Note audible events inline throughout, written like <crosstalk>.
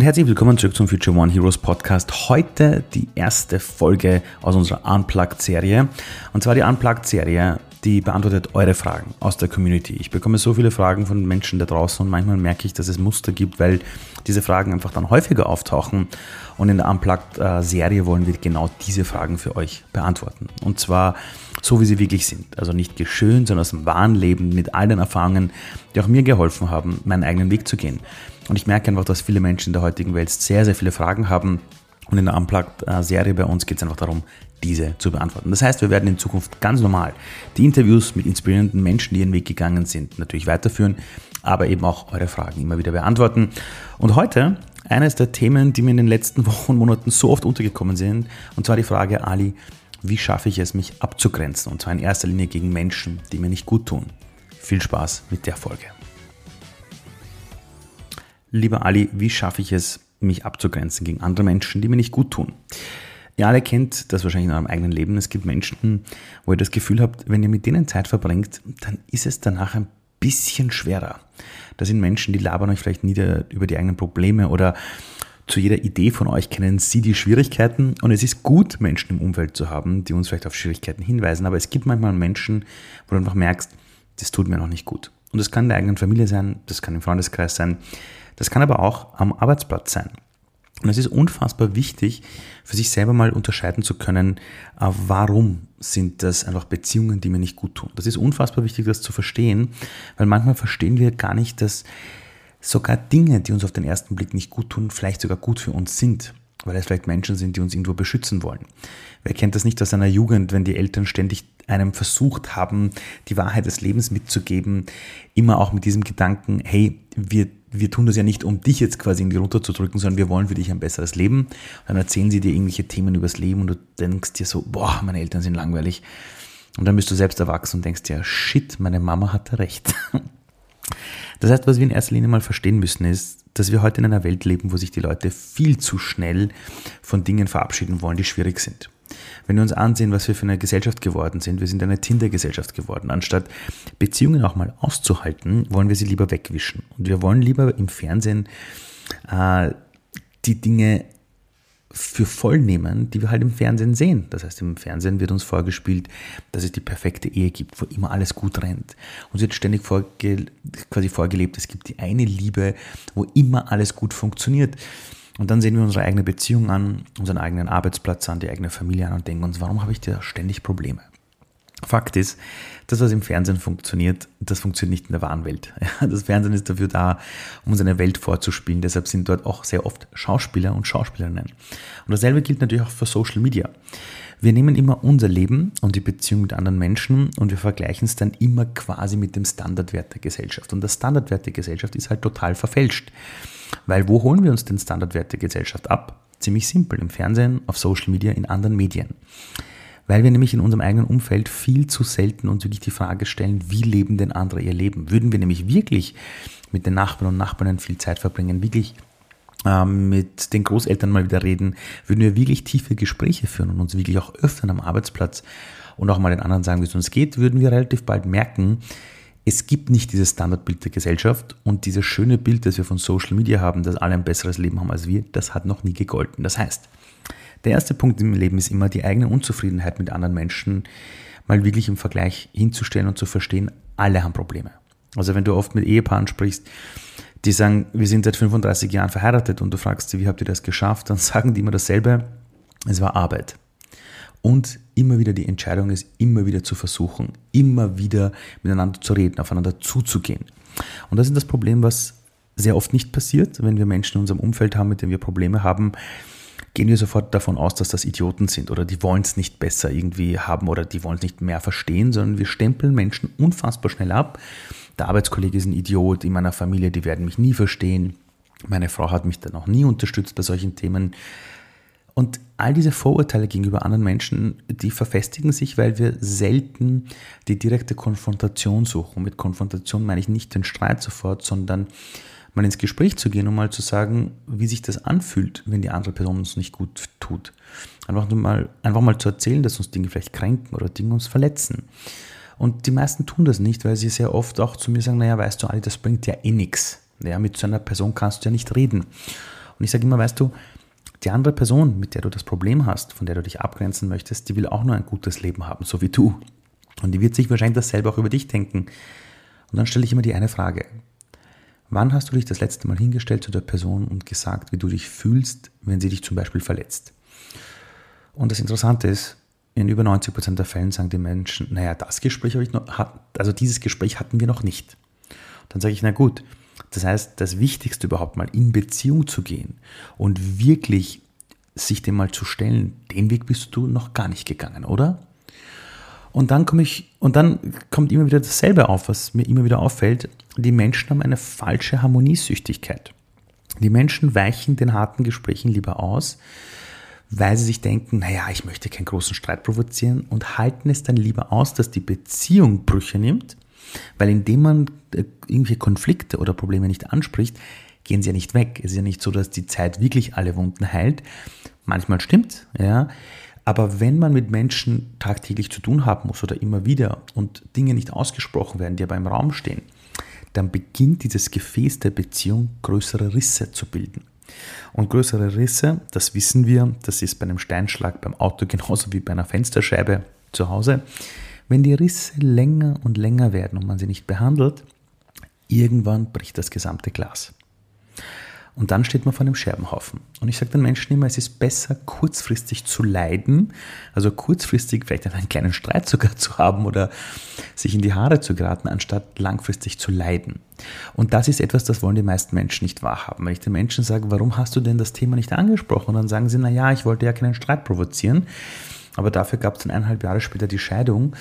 und herzlich willkommen zurück zum Future One Heroes Podcast. Heute die erste Folge aus unserer Unplugged-Serie. Und zwar die Unplugged-Serie, die beantwortet eure Fragen aus der Community. Ich bekomme so viele Fragen von Menschen da draußen und manchmal merke ich, dass es Muster gibt, weil diese Fragen einfach dann häufiger auftauchen. Und in der Unplugged-Serie wollen wir genau diese Fragen für euch beantworten. Und zwar so, wie sie wirklich sind. Also nicht geschönt, sondern aus dem wahren Leben mit all den Erfahrungen, die auch mir geholfen haben, meinen eigenen Weg zu gehen. Und ich merke einfach, dass viele Menschen in der heutigen Welt sehr, sehr viele Fragen haben. Und in der Unplugged-Serie bei uns geht es einfach darum, diese zu beantworten. Das heißt, wir werden in Zukunft ganz normal die Interviews mit inspirierenden Menschen, die ihren Weg gegangen sind, natürlich weiterführen, aber eben auch eure Fragen immer wieder beantworten. Und heute eines der Themen, die mir in den letzten <laughs> Wochen und Monaten so oft untergekommen sind, und zwar die Frage, Ali, wie schaffe ich es, mich abzugrenzen? Und zwar in erster Linie gegen Menschen, die mir nicht gut tun. Viel Spaß mit der Folge. Lieber Ali, wie schaffe ich es, mich abzugrenzen gegen andere Menschen, die mir nicht gut tun? Ihr alle kennt das wahrscheinlich in eurem eigenen Leben. Es gibt Menschen, wo ihr das Gefühl habt, wenn ihr mit denen Zeit verbringt, dann ist es danach ein bisschen schwerer. Das sind Menschen, die labern euch vielleicht nieder über die eigenen Probleme oder zu jeder Idee von euch kennen sie die Schwierigkeiten und es ist gut, Menschen im Umfeld zu haben, die uns vielleicht auf Schwierigkeiten hinweisen, aber es gibt manchmal Menschen, wo du einfach merkst, das tut mir noch nicht gut. Und das kann in der eigenen Familie sein, das kann im Freundeskreis sein, das kann aber auch am Arbeitsplatz sein. Und es ist unfassbar wichtig, für sich selber mal unterscheiden zu können, äh, warum sind das einfach Beziehungen, die mir nicht gut tun. Das ist unfassbar wichtig, das zu verstehen, weil manchmal verstehen wir gar nicht, dass sogar Dinge, die uns auf den ersten Blick nicht gut tun, vielleicht sogar gut für uns sind weil es vielleicht Menschen sind, die uns irgendwo beschützen wollen. Wer kennt das nicht aus seiner Jugend, wenn die Eltern ständig einem versucht haben, die Wahrheit des Lebens mitzugeben, immer auch mit diesem Gedanken, hey, wir, wir tun das ja nicht, um dich jetzt quasi irgendwie runterzudrücken, sondern wir wollen für dich ein besseres Leben. Und dann erzählen sie dir irgendwelche Themen übers Leben und du denkst dir so, boah, meine Eltern sind langweilig. Und dann bist du selbst erwachsen und denkst dir, shit, meine Mama hatte recht. Das heißt, was wir in erster Linie mal verstehen müssen, ist, dass wir heute in einer Welt leben, wo sich die Leute viel zu schnell von Dingen verabschieden wollen, die schwierig sind. Wenn wir uns ansehen, was wir für eine Gesellschaft geworden sind, wir sind eine Tinder-Gesellschaft geworden. Anstatt Beziehungen auch mal auszuhalten, wollen wir sie lieber wegwischen. Und wir wollen lieber im Fernsehen äh, die Dinge für voll nehmen, die wir halt im Fernsehen sehen. Das heißt, im Fernsehen wird uns vorgespielt, dass es die perfekte Ehe gibt, wo immer alles gut rennt. Uns wird ständig vorge quasi vorgelebt, es gibt die eine Liebe, wo immer alles gut funktioniert. Und dann sehen wir unsere eigene Beziehung an, unseren eigenen Arbeitsplatz an, die eigene Familie an und denken uns, warum habe ich da ständig Probleme? Fakt ist, das, was im Fernsehen funktioniert, das funktioniert nicht in der wahren Welt. <laughs> Das Fernsehen ist dafür da, um uns eine Welt vorzuspielen. Deshalb sind dort auch sehr oft Schauspieler und Schauspielerinnen. Und dasselbe gilt natürlich auch für Social Media. Wir nehmen immer unser Leben und die Beziehung mit anderen Menschen und wir vergleichen es dann immer quasi mit dem Standardwert der Gesellschaft. Und der Standardwert der Gesellschaft ist halt total verfälscht. Weil wo holen wir uns den Standardwert der Gesellschaft ab? Ziemlich simpel, im Fernsehen, auf Social Media, in anderen Medien weil wir nämlich in unserem eigenen Umfeld viel zu selten uns wirklich die Frage stellen, wie leben denn andere ihr Leben? Würden wir nämlich wirklich mit den Nachbarn und Nachbarn viel Zeit verbringen, wirklich ähm, mit den Großeltern mal wieder reden, würden wir wirklich tiefe Gespräche führen und uns wirklich auch öffnen am Arbeitsplatz und auch mal den anderen sagen, wie es uns geht, würden wir relativ bald merken, es gibt nicht dieses Standardbild der Gesellschaft und dieses schöne Bild, das wir von Social Media haben, dass alle ein besseres Leben haben als wir, das hat noch nie gegolten. Das heißt, der erste Punkt im Leben ist immer die eigene Unzufriedenheit mit anderen Menschen mal wirklich im Vergleich hinzustellen und zu verstehen, alle haben Probleme. Also wenn du oft mit Ehepaaren sprichst, die sagen, wir sind seit 35 Jahren verheiratet und du fragst sie, wie habt ihr das geschafft, dann <laughs> sagen die immer dasselbe, es war Arbeit. Und immer wieder die Entscheidung ist, immer wieder zu versuchen, immer wieder miteinander zu reden, aufeinander zuzugehen. Und das ist das Problem, was sehr oft nicht passiert, wenn wir Menschen in unserem Umfeld haben, mit denen wir Probleme haben, gehen wir sofort davon aus, dass das Idioten sind oder die wollen es nicht besser irgendwie haben oder die wollen es nicht mehr verstehen, sondern wir stempeln Menschen unfassbar schnell ab. Der Arbeitskollege ist ein Idiot, in meiner Familie, die werden mich nie verstehen. Meine Frau hat mich da noch nie unterstützt bei solchen Themen. Und all diese Vorurteile gegenüber anderen Menschen, die verfestigen sich, weil wir selten die direkte Konfrontation suchen. Mit Konfrontation meine ich nicht den Streit sofort, sondern mal ins Gespräch zu gehen und mal zu sagen, wie sich das anfühlt, wenn die andere Person uns nicht gut tut. Einfach mal, einfach mal zu erzählen, dass uns Dinge vielleicht kränken oder Dinge uns verletzen. Und die meisten tun das nicht, weil sie sehr oft auch zu mir sagen, naja, weißt du, Ali, das bringt ja eh nichts. Ja, mit so einer Person kannst du ja nicht reden. Und ich sage immer, weißt du, die andere Person, mit der du das Problem hast, von der du dich abgrenzen möchtest, die will auch nur ein gutes Leben haben, so wie du. Und die wird sich wahrscheinlich dasselbe auch über dich denken. Und dann stelle ich immer die eine Frage. Wann hast du dich das letzte Mal hingestellt zu der Person und gesagt, wie du dich fühlst, wenn sie dich zum Beispiel verletzt? Und das Interessante ist, in über 90 Prozent der Fällen sagen die Menschen, naja, das Gespräch habe ich noch, also dieses Gespräch hatten wir noch nicht. Dann sage ich, na gut, das heißt, das Wichtigste überhaupt mal in Beziehung zu gehen und wirklich sich dem mal zu stellen, den Weg bist du noch gar nicht gegangen, oder? Und dann komme ich, und dann kommt immer wieder dasselbe auf, was mir immer wieder auffällt. Die Menschen haben eine falsche Harmoniesüchtigkeit. Die Menschen weichen den harten Gesprächen lieber aus, weil sie sich denken, naja, ich möchte keinen großen Streit provozieren und halten es dann lieber aus, dass die Beziehung Brüche nimmt, weil indem man äh, irgendwelche Konflikte oder Probleme nicht anspricht, gehen sie ja nicht weg. Es ist ja nicht so, dass die Zeit wirklich alle Wunden heilt. Manchmal stimmt, ja. Aber wenn man mit Menschen tagtäglich zu tun haben muss oder immer wieder und Dinge nicht ausgesprochen werden, die aber im Raum stehen, dann beginnt dieses Gefäß der Beziehung größere Risse zu bilden. Und größere Risse, das wissen wir, das ist bei einem Steinschlag beim Auto <laughs> genauso wie bei einer Fensterscheibe zu Hause. Wenn die Risse länger und länger werden und man sie nicht behandelt, irgendwann bricht das gesamte Glas. Und dann steht man vor einem Scherbenhaufen. Und ich sage den Menschen immer, es ist besser, kurzfristig zu leiden, also kurzfristig vielleicht einen kleinen Streit sogar zu haben oder sich in die Haare zu geraten, anstatt langfristig zu leiden. Und das ist etwas, das wollen die meisten Menschen nicht wahrhaben. Wenn ich den Menschen sage, warum hast du denn das Thema nicht angesprochen? Und dann sagen sie, na ja, ich wollte ja keinen Streit provozieren. Aber dafür gab es dann eineinhalb Jahre später die Scheidung,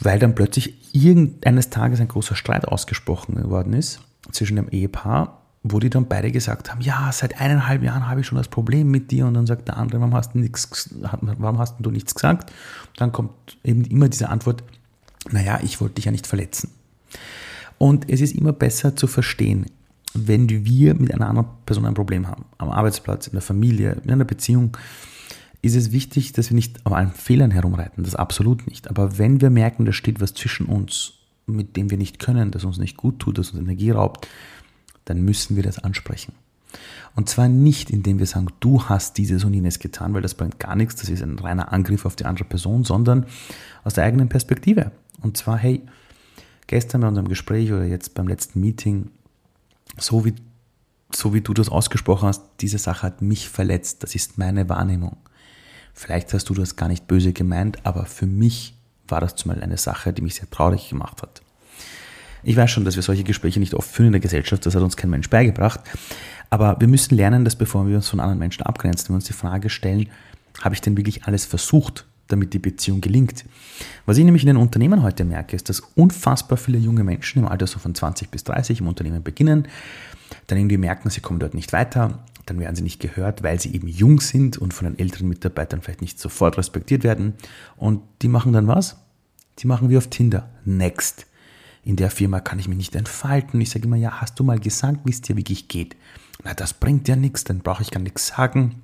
weil dann plötzlich irgendeines Tages ein großer Streit ausgesprochen worden ist zwischen dem Ehepaar wo die dann beide gesagt haben, ja, seit eineinhalb Jahren habe ich schon das Problem mit dir und dann sagt der andere, warum hast du nichts, warum hast du nichts gesagt? dann kommt eben immer diese Antwort, naja, ich wollte dich ja nicht verletzen. Und es ist immer besser zu verstehen, wenn wir mit einer anderen Person ein Problem haben, am Arbeitsplatz, in der Familie, in einer Beziehung, ist es wichtig, dass wir nicht auf allen Fehlern herumreiten, das absolut nicht. Aber wenn wir merken, da steht was zwischen uns, mit dem wir nicht können, das uns nicht gut tut, das uns Energie raubt, dann müssen wir das ansprechen. Und zwar nicht, indem wir sagen, du hast dieses und jenes getan, weil das bringt gar nichts, das ist ein reiner Angriff auf die andere Person, sondern aus der eigenen Perspektive. Und zwar, hey, gestern bei unserem Gespräch oder jetzt beim letzten Meeting, so wie, so wie du das ausgesprochen hast, diese Sache hat mich verletzt, das ist meine Wahrnehmung. Vielleicht hast du das gar nicht böse gemeint, aber für mich war das zumal eine Sache, die mich sehr traurig gemacht hat. Ich weiß schon, dass wir solche Gespräche nicht oft führen in der Gesellschaft, das hat uns kein Mensch beigebracht. Aber wir müssen lernen, dass bevor wir uns von anderen Menschen abgrenzen, wir uns die Frage stellen, habe ich denn wirklich alles versucht, damit die Beziehung gelingt? Was ich nämlich in den Unternehmen heute merke, ist, dass unfassbar viele junge Menschen im Alter so von 20 bis 30 im Unternehmen beginnen, dann irgendwie merken, sie kommen dort nicht weiter, dann werden sie nicht gehört, weil sie eben jung sind und von den älteren Mitarbeitern vielleicht nicht sofort respektiert werden. Und die machen dann was? Die machen wie auf Tinder. Next in der Firma kann ich mich nicht entfalten. Ich sage immer, ja, hast du mal gesagt, wie es dir wirklich geht? Na, das bringt ja nichts, dann brauche ich gar nichts sagen.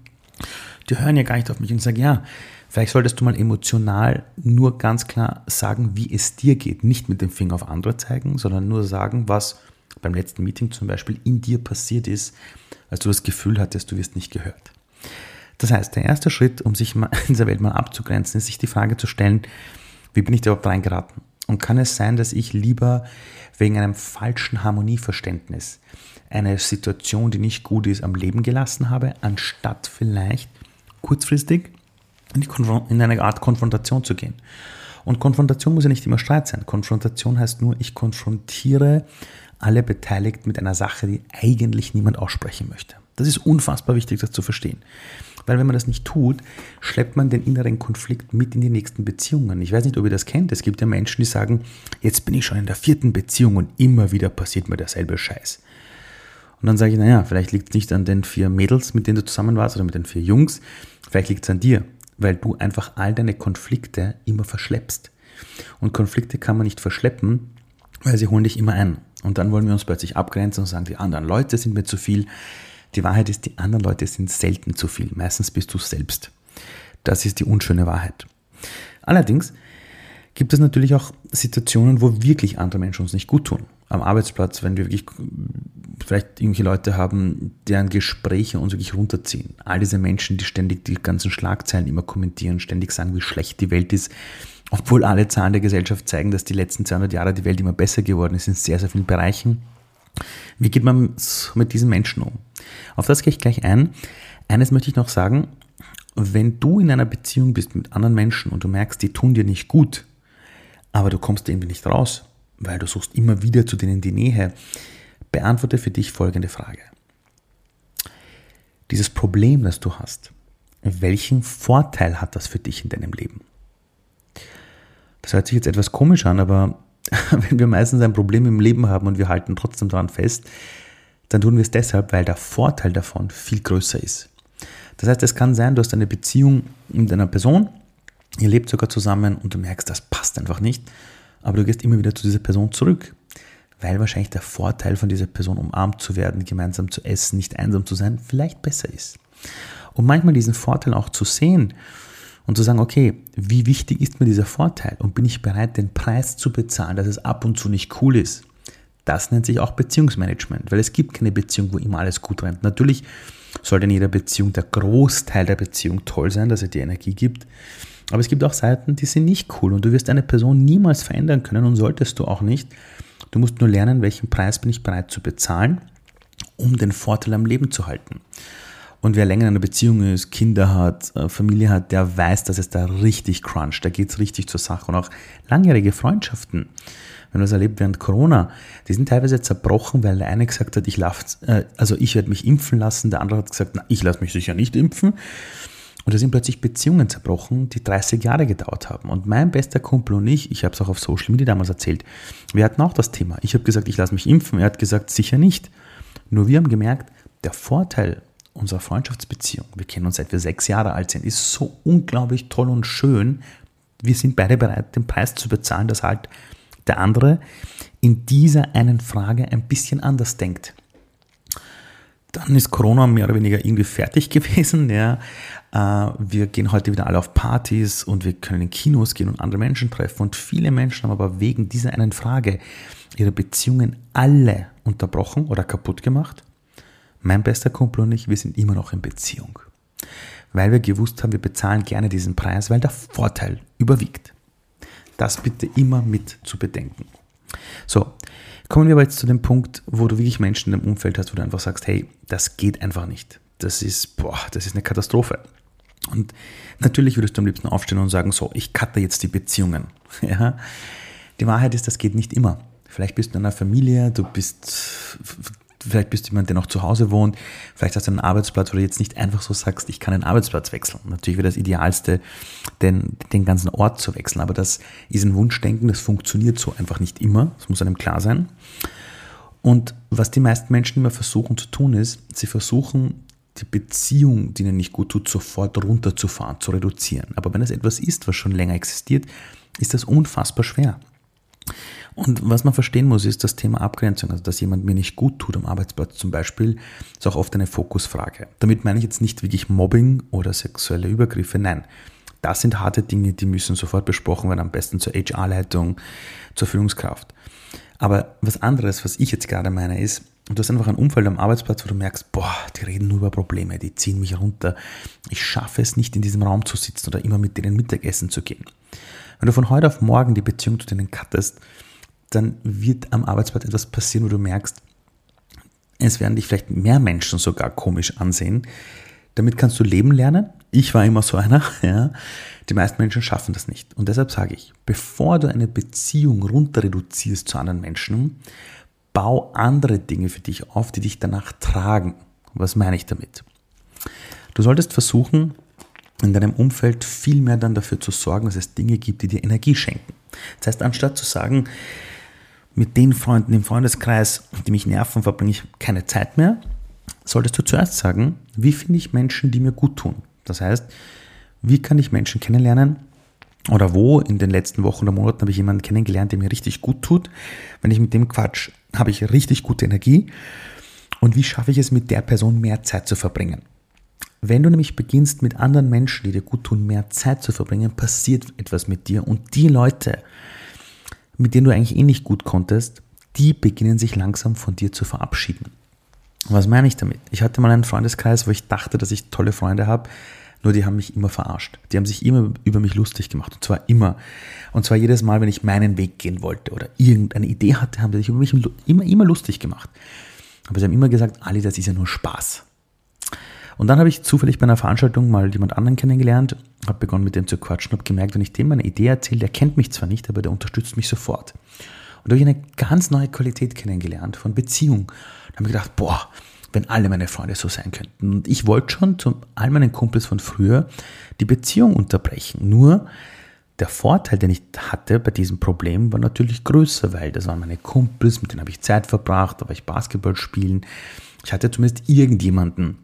Die hören ja gar nicht auf mich und sagen, ja, vielleicht solltest du mal emotional nur ganz klar sagen, wie es dir geht. Nicht mit dem Finger auf andere zeigen, sondern nur sagen, was beim letzten Meeting zum Beispiel in dir passiert ist, als du das Gefühl hattest, du wirst nicht gehört. Das heißt, der erste Schritt, um sich <laughs> in dieser Welt mal abzugrenzen, ist sich die Frage zu stellen, wie bin ich da überhaupt reingeraten? Und kann es sein, dass ich lieber wegen einem falschen Harmonieverständnis eine Situation, die nicht gut ist, am Leben gelassen habe, anstatt vielleicht kurzfristig in eine Art Konfrontation zu gehen? Und Konfrontation muss ja nicht immer Streit sein. Konfrontation heißt nur, ich konfrontiere alle Beteiligten mit einer Sache, die eigentlich niemand aussprechen möchte. Das ist unfassbar wichtig, das zu verstehen. Weil wenn man das nicht tut, schleppt man den inneren Konflikt mit in die nächsten Beziehungen. Ich weiß nicht, ob ihr das kennt. Es gibt ja Menschen, die sagen, jetzt bin ich schon in der vierten Beziehung und immer wieder passiert mir derselbe Scheiß. Und dann sage ich, naja, vielleicht liegt es nicht an den vier Mädels, mit denen du zusammen warst, oder mit den vier Jungs. Vielleicht liegt es an dir, weil du einfach all deine Konflikte immer verschleppst. Und Konflikte kann man nicht verschleppen, weil sie holen dich immer ein. Und dann wollen wir uns plötzlich abgrenzen und sagen, die anderen Leute sind mir zu viel. Die Wahrheit ist, die anderen Leute sind selten zu viel. Meistens bist du selbst. Das ist die unschöne Wahrheit. Allerdings gibt es natürlich auch Situationen, wo wirklich andere Menschen uns nicht gut tun. Am Arbeitsplatz, wenn wir wirklich vielleicht irgendwelche Leute haben, deren Gespräche uns wirklich runterziehen. All diese Menschen, die ständig die ganzen Schlagzeilen immer kommentieren, ständig sagen, wie schlecht die Welt ist, obwohl alle Zahlen der Gesellschaft zeigen, dass die letzten 200 Jahre die Welt immer besser geworden ist in sehr, sehr vielen Bereichen. Wie geht man mit diesen Menschen um? Auf das gehe ich gleich ein. Eines möchte ich noch sagen, wenn du in einer Beziehung bist mit anderen Menschen und du merkst, die tun dir nicht gut, aber du kommst irgendwie nicht raus, weil du suchst immer wieder zu denen die Nähe, beantworte für dich folgende Frage. Dieses Problem, das du hast, welchen Vorteil hat das für dich in deinem Leben? Das hört sich jetzt etwas komisch an, aber <laughs> wenn wir meistens ein Problem im Leben haben und wir halten trotzdem daran fest, dann tun wir es deshalb, weil der Vorteil davon viel größer ist. Das heißt, es kann sein, du hast eine Beziehung mit einer Person, ihr lebt sogar zusammen und du merkst, das passt einfach nicht, aber du gehst immer wieder zu dieser Person zurück, weil wahrscheinlich der Vorteil von dieser Person umarmt zu werden, gemeinsam zu essen, nicht einsam zu sein, vielleicht besser ist. Und manchmal diesen Vorteil auch zu sehen und zu sagen, okay, wie wichtig ist mir dieser Vorteil und bin ich bereit, den Preis zu bezahlen, dass es ab und zu nicht cool ist. Das nennt sich auch Beziehungsmanagement, weil es gibt keine Beziehung, wo immer alles gut rennt. Natürlich sollte in jeder Beziehung der Großteil der Beziehung toll sein, dass er dir Energie gibt. Aber es gibt auch Seiten, die sind nicht cool und du wirst eine Person niemals verändern können und solltest du auch nicht. Du musst nur lernen, welchen Preis bin ich bereit zu bezahlen, um den Vorteil am Leben zu halten. Und wer länger in einer Beziehung ist, Kinder hat, äh, Familie hat, der weiß, dass es da richtig cruncht, da geht es richtig zur Sache. Und auch langjährige Freundschaften, wenn du es erlebt während Corona, die sind teilweise zerbrochen, weil der eine gesagt hat, ich äh, also ich werde mich impfen lassen, der andere hat gesagt, na, ich lasse mich sicher nicht impfen. Und da sind plötzlich Beziehungen zerbrochen, die 30 Jahre gedauert haben. Und mein bester Kumpel und ich, ich habe es auch auf Social Media damals erzählt, wir hatten auch das Thema. Ich habe gesagt, ich lasse mich impfen. Er hat gesagt, sicher nicht. Nur wir haben gemerkt, der Vorteil unserer Freundschaftsbeziehung, wir kennen uns seit wir sechs Jahre alt sind, ist so unglaublich toll und schön. Wir sind beide bereit, den Preis zu bezahlen, dass halt der andere in dieser einen Frage ein bisschen anders denkt. Dann ist Corona mehr oder weniger irgendwie fertig <laughs> gewesen. Ja. Äh, wir gehen heute wieder alle auf Partys und wir können in Kinos gehen und andere Menschen treffen. Und viele Menschen haben aber wegen dieser einen Frage ihre Beziehungen alle unterbrochen oder kaputt gemacht. Mein bester Kumpel und ich, wir sind immer noch in Beziehung. Weil wir gewusst haben, wir bezahlen gerne diesen Preis, weil der Vorteil überwiegt. Das bitte immer mit zu bedenken. So, kommen wir aber jetzt zu dem Punkt, wo du wirklich Menschen in deinem Umfeld hast, wo du einfach sagst, hey, das geht einfach nicht. Das ist, boah, das ist eine Katastrophe. Und natürlich würdest du am liebsten aufstehen und sagen, so, ich cutte jetzt die Beziehungen. <laughs> Ja? Die Wahrheit ist, das geht nicht immer. Vielleicht bist du in einer Familie, du bist vielleicht bist du jemand, der noch zu Hause wohnt, vielleicht hast du einen Arbeitsplatz, wo du jetzt nicht einfach so sagst, ich kann den Arbeitsplatz wechseln. Natürlich wäre das Idealste, den, den ganzen Ort zu wechseln, aber das ist ein Wunschdenken, das funktioniert so einfach nicht immer, das muss einem klar sein. Und was die meisten Menschen immer versuchen zu tun ist, sie versuchen, die Beziehung, die ihnen nicht gut tut, sofort runterzufahren, zu reduzieren. Aber wenn es etwas ist, was schon länger existiert, ist das unfassbar schwer. Und was man verstehen muss, ist das Thema Abgrenzung. Also, dass jemand mir nicht gut tut am Arbeitsplatz zum Beispiel, ist auch oft eine Fokusfrage. Damit meine ich jetzt nicht wirklich Mobbing oder sexuelle Übergriffe. Nein, das sind harte Dinge, die müssen sofort besprochen werden, am besten zur HR-Leitung, zur Führungskraft. Aber was anderes, was ich jetzt gerade meine, ist, du hast einfach ein Umfeld am Arbeitsplatz, wo du merkst, boah, die reden nur über Probleme, die ziehen mich runter. Ich schaffe es nicht, in diesem Raum zu sitzen oder immer mit denen Mittagessen zu gehen. Wenn du von heute auf morgen die Beziehung zu denen cuttest, dann wird am Arbeitsplatz etwas passieren, wo du merkst, es werden dich vielleicht mehr Menschen sogar komisch ansehen. Damit kannst du leben lernen. Ich war immer so einer. <laughs> Ja. Die meisten Menschen schaffen das nicht. Und deshalb sage ich, bevor du eine Beziehung runter reduzierst zu anderen Menschen, bau andere Dinge für dich auf, die dich danach tragen. Was meine ich damit? Du solltest versuchen, in deinem Umfeld viel mehr dann dafür zu sorgen, dass es Dinge gibt, die dir Energie schenken. Das heißt, anstatt zu sagen, mit den Freunden im Freundeskreis, die mich nerven, verbringe ich keine Zeit mehr, solltest du zuerst sagen, wie finde ich Menschen, die mir gut tun? Das heißt, wie kann ich Menschen kennenlernen? Oder wo in den letzten Wochen oder Monaten habe ich jemanden kennengelernt, der mir richtig gut tut? Wenn ich mit dem Quatsch, habe ich richtig gute Energie. Und wie schaffe ich es, mit der Person mehr Zeit zu verbringen? Wenn du nämlich beginnst, mit anderen Menschen, die dir gut tun, mehr Zeit zu verbringen, passiert etwas mit dir. Und die Leute, mit denen du eigentlich eh nicht gut konntest, die beginnen sich langsam von dir zu verabschieden. Was meine ich damit? Ich hatte mal einen Freundeskreis, wo ich dachte, dass ich tolle Freunde habe, nur die haben mich immer verarscht. Die haben sich immer über mich lustig gemacht. Und zwar immer. Und zwar jedes Mal, wenn ich meinen Weg gehen wollte oder irgendeine Idee hatte, haben die sich über mich immer, immer lustig gemacht. Aber sie haben immer gesagt, Ali, das ist ja nur Spaß. Und dann habe ich zufällig bei einer Veranstaltung mal jemand anderen kennengelernt, habe begonnen mit dem zu quatschen, habe gemerkt, wenn ich dem meine Idee erzähle, der kennt mich zwar nicht, aber der unterstützt mich sofort. Und da habe ich eine ganz neue Qualität kennengelernt von Beziehung. Da habe ich gedacht, boah, wenn alle meine Freunde so sein könnten. Und ich wollte schon zu all meinen Kumpels von früher die Beziehung unterbrechen. Nur der Vorteil, den ich hatte bei diesem Problem, war natürlich größer, weil das waren meine Kumpels, mit denen habe ich Zeit verbracht, da war ich Basketball spielen. Ich hatte zumindest irgendjemanden,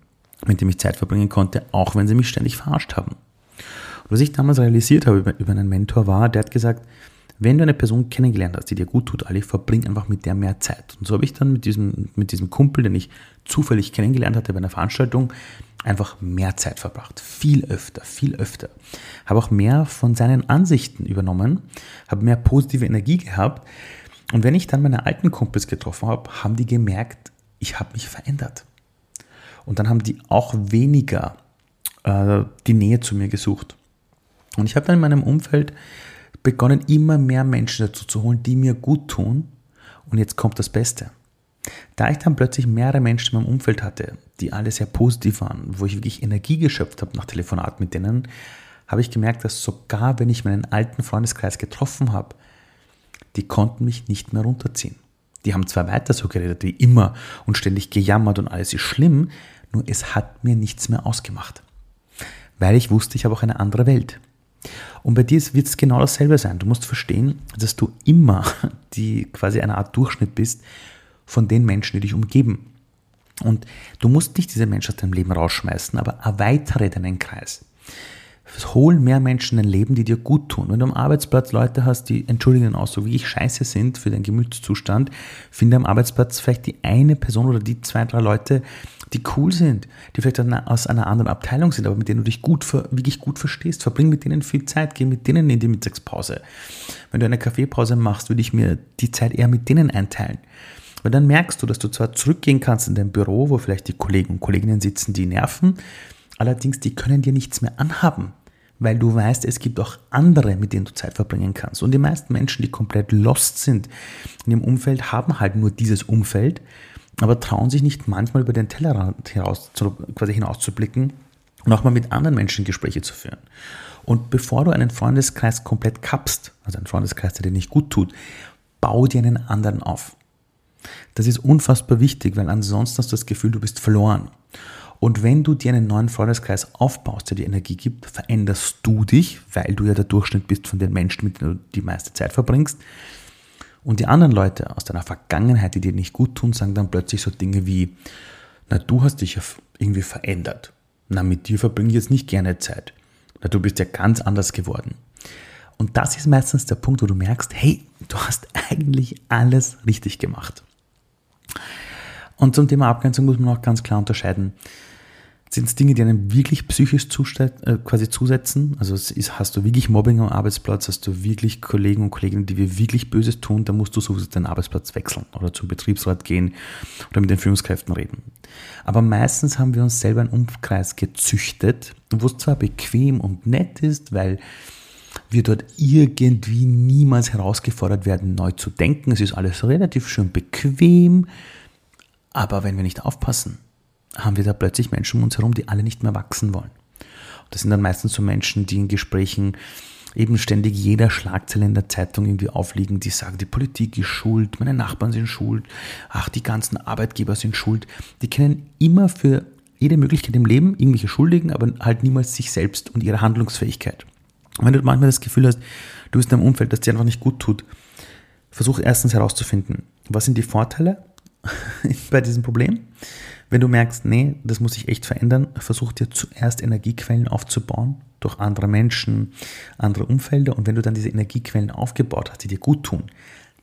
mit dem ich Zeit verbringen konnte, auch wenn sie mich ständig verarscht haben. Und was ich damals realisiert habe über, einen Mentor war, der hat gesagt, wenn du eine Person kennengelernt hast, die dir gut tut, Ali, verbring einfach mit der mehr Zeit. Und so habe ich dann mit diesem, mit diesem Kumpel, den ich zufällig kennengelernt hatte bei einer Veranstaltung, einfach mehr Zeit verbracht. Viel öfter, viel öfter. Habe auch mehr von seinen Ansichten übernommen, habe mehr positive Energie gehabt. Und wenn ich dann meine alten Kumpels getroffen habe, haben die gemerkt, ich habe mich verändert. Und dann haben die auch weniger äh, die Nähe zu mir gesucht. Und ich habe dann in meinem Umfeld begonnen, immer mehr Menschen dazu zu holen, die mir gut tun. Und jetzt kommt das Beste. Da ich dann plötzlich mehrere Menschen in meinem Umfeld hatte, die alle sehr positiv waren, wo ich wirklich Energie geschöpft habe nach Telefonat mit denen, habe ich gemerkt, dass sogar wenn ich meinen alten Freundeskreis getroffen habe, die konnten mich nicht mehr runterziehen. Die haben zwar weiter so geredet wie immer und ständig gejammert und alles ist schlimm, nur es hat mir nichts mehr ausgemacht. Weil ich wusste, ich habe auch eine andere Welt. Und bei dir wird es genau dasselbe sein. Du musst verstehen, dass du immer <laughs> die quasi eine Art Durchschnitt bist von den Menschen, die dich umgeben. Und du musst nicht diese Menschen aus deinem Leben rausschmeißen, aber erweitere deinen Kreis. Hol mehr Menschen in dein Leben, die dir gut tun. Wenn du am Arbeitsplatz Leute hast, die, entschuldigen auch so wie ich scheiße sind für deinen Gemütszustand, finde am Arbeitsplatz vielleicht die eine Person oder die zwei, drei Leute, die cool sind, die vielleicht aus einer anderen Abteilung sind, aber mit denen du dich gut, wirklich gut verstehst. Verbring mit denen viel Zeit, geh mit denen in die Mittagspause. Wenn du eine Kaffeepause machst, würde ich mir die Zeit eher mit denen einteilen. Weil dann merkst du, dass du zwar zurückgehen kannst in dein Büro, wo vielleicht die Kollegen und Kolleginnen sitzen, die nerven, allerdings die können dir nichts mehr anhaben, weil du weißt, es gibt auch andere, mit denen du Zeit verbringen kannst. Und die meisten Menschen, die komplett lost sind in ihrem Umfeld, haben halt nur dieses Umfeld aber trauen sich nicht manchmal über den Tellerrand hinaus, quasi hinauszublicken und auch mal mit anderen Menschen Gespräche zu führen. Und bevor du einen Freundeskreis komplett kappst, also einen Freundeskreis, der dir nicht gut tut, bau dir einen anderen auf. Das ist unfassbar wichtig, weil ansonsten hast du das Gefühl, du bist verloren. Und wenn du dir einen neuen Freundeskreis aufbaust, der dir Energie gibt, veränderst du dich, weil du ja der Durchschnitt bist von den Menschen, mit denen du die meiste Zeit verbringst. Und die anderen Leute aus deiner Vergangenheit, die dir nicht gut tun, sagen dann plötzlich so Dinge wie, na, du hast dich ja irgendwie verändert. Na, mit dir verbringe ich jetzt nicht gerne Zeit. Na, du bist ja ganz anders geworden. Und das ist meistens der Punkt, wo du merkst, hey, du hast <laughs> eigentlich alles richtig gemacht. Und zum Thema Abgrenzung muss man auch ganz klar unterscheiden sind es Dinge, die einem wirklich psychisch äh, quasi zusetzen? Also ist, hast du wirklich Mobbing am Arbeitsplatz, hast du wirklich Kollegen und Kolleginnen, die wir wirklich Böses tun, dann musst du sowieso deinen Arbeitsplatz wechseln oder zum Betriebsrat gehen oder mit den Führungskräften reden. Aber meistens haben wir uns selber einen Umkreis gezüchtet, wo es zwar bequem und nett ist, weil wir dort irgendwie niemals herausgefordert werden, neu zu denken. Es ist alles relativ schön bequem, aber wenn wir nicht aufpassen, haben wir da plötzlich Menschen um uns herum, die alle nicht mehr wachsen wollen. Und das sind dann meistens so Menschen, die in Gesprächen eben ständig jeder Schlagzeile in der Zeitung irgendwie aufliegen, die sagen, die Politik ist schuld, meine Nachbarn sind schuld, ach, die ganzen Arbeitgeber sind schuld. Die kennen immer für jede Möglichkeit im Leben irgendwelche Schuldigen, aber halt niemals sich selbst und ihre Handlungsfähigkeit. Und wenn du manchmal das Gefühl hast, du bist in einem Umfeld, das dir einfach nicht gut tut, versuch erstens herauszufinden, was sind die Vorteile <laughs> bei diesem Problem wenn du merkst, nee, das muss sich echt verändern, versuch dir zuerst Energiequellen aufzubauen durch andere Menschen, andere Umfelder. Und wenn du dann diese Energiequellen aufgebaut hast, die dir gut tun,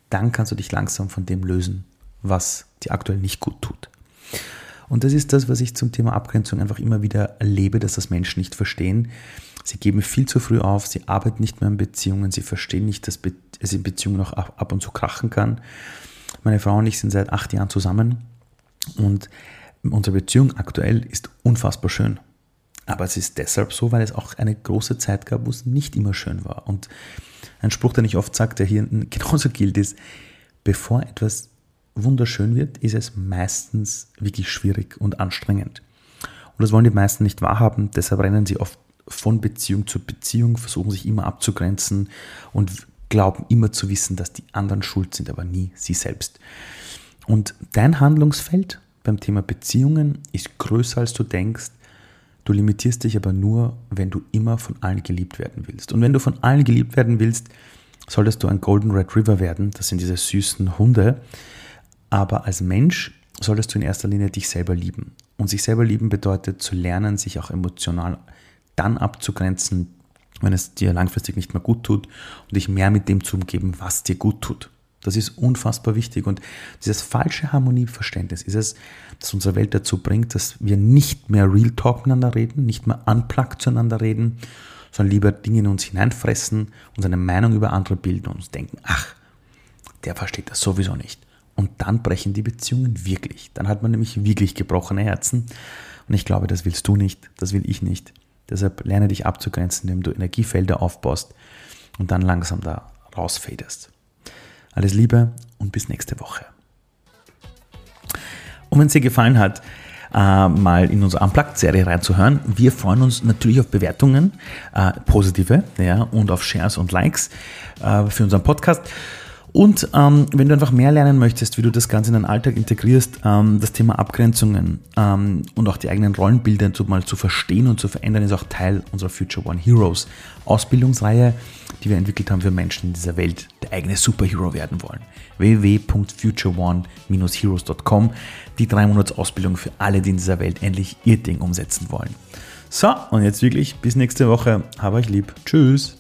dann kannst du dich langsam von dem lösen, was dir aktuell nicht gut tut. Und das ist das, was ich zum Thema Abgrenzung einfach immer wieder erlebe, dass das Menschen nicht verstehen. Sie geben viel zu früh auf, sie arbeiten nicht mehr an Beziehungen, sie verstehen nicht, dass es in Beziehungen auch ab und zu krachen kann. Meine Frau und ich sind seit acht Jahren zusammen und unsere Beziehung aktuell ist unfassbar schön. Aber es ist deshalb so, weil es auch eine große Zeit gab, wo es nicht immer schön war. Und ein Spruch, den ich oft sage, der hier <laughs> genauso gilt, ist, bevor etwas wunderschön wird, ist es meistens wirklich schwierig und anstrengend. Und das wollen die meisten nicht wahrhaben, deshalb rennen sie oft von Beziehung zu Beziehung, versuchen sich immer abzugrenzen und glauben immer zu wissen, dass die anderen schuld sind, aber nie sie selbst. Und dein Handlungsfeld beim Thema Beziehungen ist größer, als du denkst. Du limitierst dich aber nur, wenn du immer von allen geliebt werden willst. Und wenn du von allen geliebt werden willst, solltest du ein Golden Red River werden. Das sind diese süßen Hunde. Aber als Mensch solltest du in erster Linie dich selber lieben. Und sich selber lieben bedeutet zu lernen, sich auch emotional dann abzugrenzen, wenn es dir langfristig nicht mehr gut tut und dich mehr mit dem zu umgeben, was dir gut tut. Das ist unfassbar wichtig. Und dieses falsche Harmonieverständnis ist es, das unsere Welt dazu bringt, dass wir nicht mehr Real Talk miteinander reden, nicht mehr unplugged zueinander reden, sondern lieber Dinge in uns hineinfressen, uns eine Meinung über andere bilden und uns denken, ach, der versteht das sowieso nicht. Und dann brechen die Beziehungen wirklich. Dann hat man nämlich wirklich gebrochene Herzen. Und ich glaube, das willst du nicht, das will ich nicht. Deshalb lerne dich abzugrenzen, indem du Energiefelder aufbaust und dann langsam da rausfedest. Alles Liebe und bis nächste Woche. Und wenn es dir gefallen hat, äh, mal in unsere Unplugged-Serie reinzuhören. Wir freuen uns natürlich auf Bewertungen, äh, positive, ja, und auf Shares und Likes äh, für unseren Podcast. Und ähm, wenn du einfach mehr lernen möchtest, wie du das Ganze in deinen Alltag integrierst, ähm, das Thema Abgrenzungen ähm, und auch die eigenen Rollenbilder zu, mal zu verstehen und zu verändern, ist auch Teil unserer Future One Heroes Ausbildungsreihe, die wir entwickelt haben für Menschen in dieser Welt, der eigene Superhero werden wollen. www.futureone-heroes.com Die drei Monats Ausbildung für alle, die in dieser Welt endlich ihr Ding umsetzen wollen. So, und jetzt wirklich bis nächste Woche. Hab euch lieb. Tschüss.